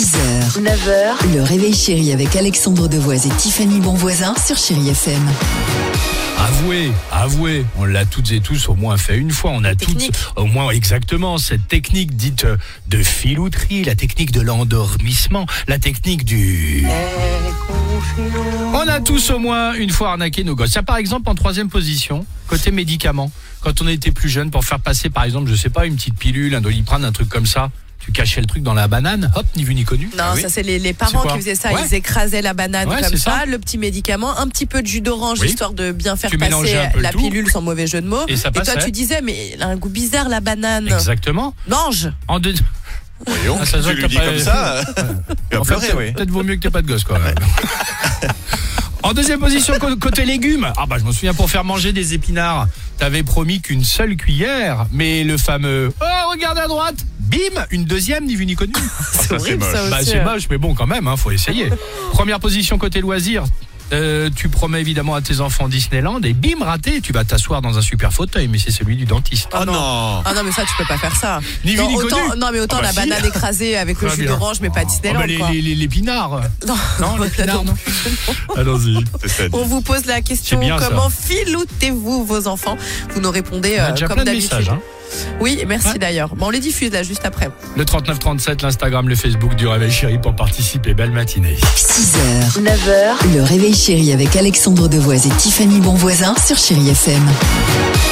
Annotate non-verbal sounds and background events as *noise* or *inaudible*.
6h, 9h, le réveil chéri avec Alexandre Devoise et Tiffany Bonvoisin sur Chérie FM. Avouez, avouez, on l'a toutes et tous au moins fait une fois. On a toutes, au moins exactement, cette technique dite de filouterie, la technique de l'endormissement, la technique du... On a tous au moins une fois arnaqué nos gosses. Ça, par exemple, en troisième position, côté médicaments. Quand on était plus jeune, pour faire passer, par exemple, je sais pas, une petite pilule, un doliprane, un truc comme ça, tu cachais le truc dans la banane, hop, ni vu ni connu. Non, Ah oui. ça c'est les, parents qui faisaient ça. Ouais. Ils écrasaient la banane Ouais, comme ça, ça. le petit médicament, un petit peu de jus d'orange Oui. histoire de bien faire Tu passer la tout. pilule sans mauvais jeu de mots. Et ça toi passait. tu disais mais elle a un goût bizarre la banane. Exactement. Mange. En deux... Voyons, Ah, ça se voit tu que lui dis t'as pas- comme ça, *laughs* il va En fait, pleurer, peut-être- oui. Peut-être vaut mieux que t'aies pas de gosse, quoi. *laughs* en deuxième position, cô- côté légumes. Ah bah, je me souviens, pour faire manger des épinards, t'avais promis qu'une seule cuillère, mais le fameux « Oh, regarde à droite !» Bim Une deuxième, ni vu ni connu. *laughs* C'est horrible ça bah, aussi. c'est moche, mais bon, quand même, hein, faut essayer. Première position côté loisirs. Euh, tu promets évidemment à tes enfants Disneyland et bim raté, tu vas t'asseoir dans un super fauteuil, mais c'est celui du dentiste. Oh non Ah non mais ça tu peux pas faire ça. Ni vu non, ni autant, connu. non mais autant Ah bah la si. banane écrasée avec le Très jus bien. d'orange mais pas Ah Disneyland bah, les, quoi. les, les- l'épinard. *laughs* Non, Non, l'épinard, non non. *laughs* Allons-y. C'est ça. On vous pose la question bien, ça. comment filoutez-vous vos enfants? Vous nous répondez On a euh, déjà comme plein de d'habitude. messages. Hein. Oui, merci Ouais. d'ailleurs. Bon, on les diffuse là juste après. Le 3937, l'Instagram, le Facebook du Réveil Chéri pour participer. Belle matinée. 6h, 9h, le réveil chéri avec Alexandre Devoise et Tiffany Bonvoisin sur Chérie FM.